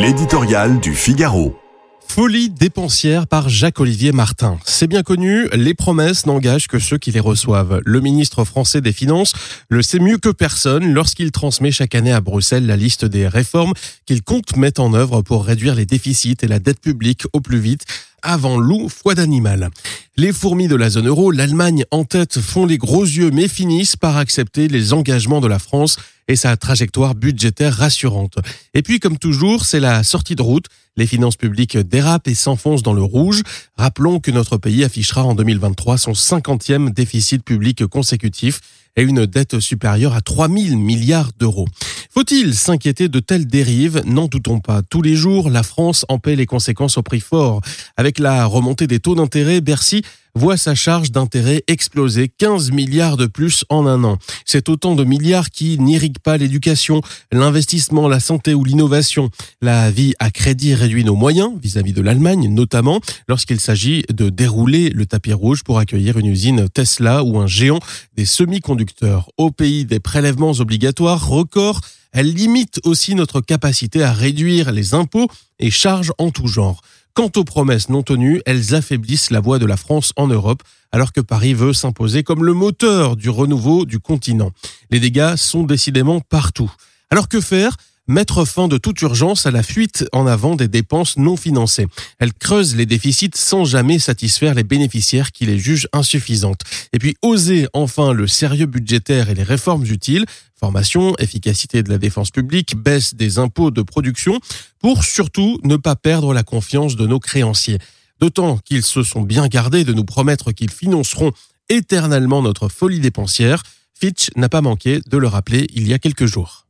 L'éditorial du Figaro. Folie dépensière par Jacques-Olivier Martin. C'est bien connu, les promesses n'engagent que ceux qui les reçoivent. Le ministre français des Finances le sait mieux que personne lorsqu'il transmet chaque année à Bruxelles la liste des réformes qu'il compte mettre en œuvre pour réduire les déficits et la dette publique au plus vite avant loup, foi d'animal. Les fourmis de la zone euro, l'Allemagne en tête, font les gros yeux mais finissent par accepter les engagements de la France et sa trajectoire budgétaire rassurante. Et puis, comme toujours, c'est la sortie de route. Les finances publiques dérapent et s'enfoncent dans le rouge. Rappelons que notre pays affichera en 2023 son 50e déficit public consécutif et une dette supérieure à 3 000 milliards d'euros. Faut-il s'inquiéter de telles dérives? N'en doutons pas. Tous les jours, la France en paie les conséquences au prix fort. Avec la remontée des taux d'intérêt, Bercy voit sa charge d'intérêt exploser 15 milliards de plus en un an. C'est autant de milliards qui n'irriguent pas l'éducation, l'investissement, la santé ou l'innovation. La vie à crédit réduit nos moyens vis-à-vis de l'Allemagne, notamment lorsqu'il s'agit de dérouler le tapis rouge pour accueillir une usine Tesla ou un géant des semi-conducteurs. Au pays des prélèvements obligatoires records, elle limite aussi notre capacité à réduire les impôts et charges en tout genre. Quant aux promesses non tenues, elles affaiblissent la voix de la France en Europe, alors que Paris veut s'imposer comme le moteur du renouveau du continent. Les dégâts sont décidément partout. Alors que faire mettre fin de toute urgence à la fuite en avant des dépenses non financées. Elle creuse les déficits sans jamais satisfaire les bénéficiaires qui les jugent insuffisantes. Et puis oser enfin le sérieux budgétaire et les réformes utiles, formation, efficacité de la défense publique, baisse des impôts de production, pour surtout ne pas perdre la confiance de nos créanciers. D'autant qu'ils se sont bien gardés de nous promettre qu'ils financeront éternellement notre folie dépensière, Fitch n'a pas manqué de le rappeler il y a quelques jours.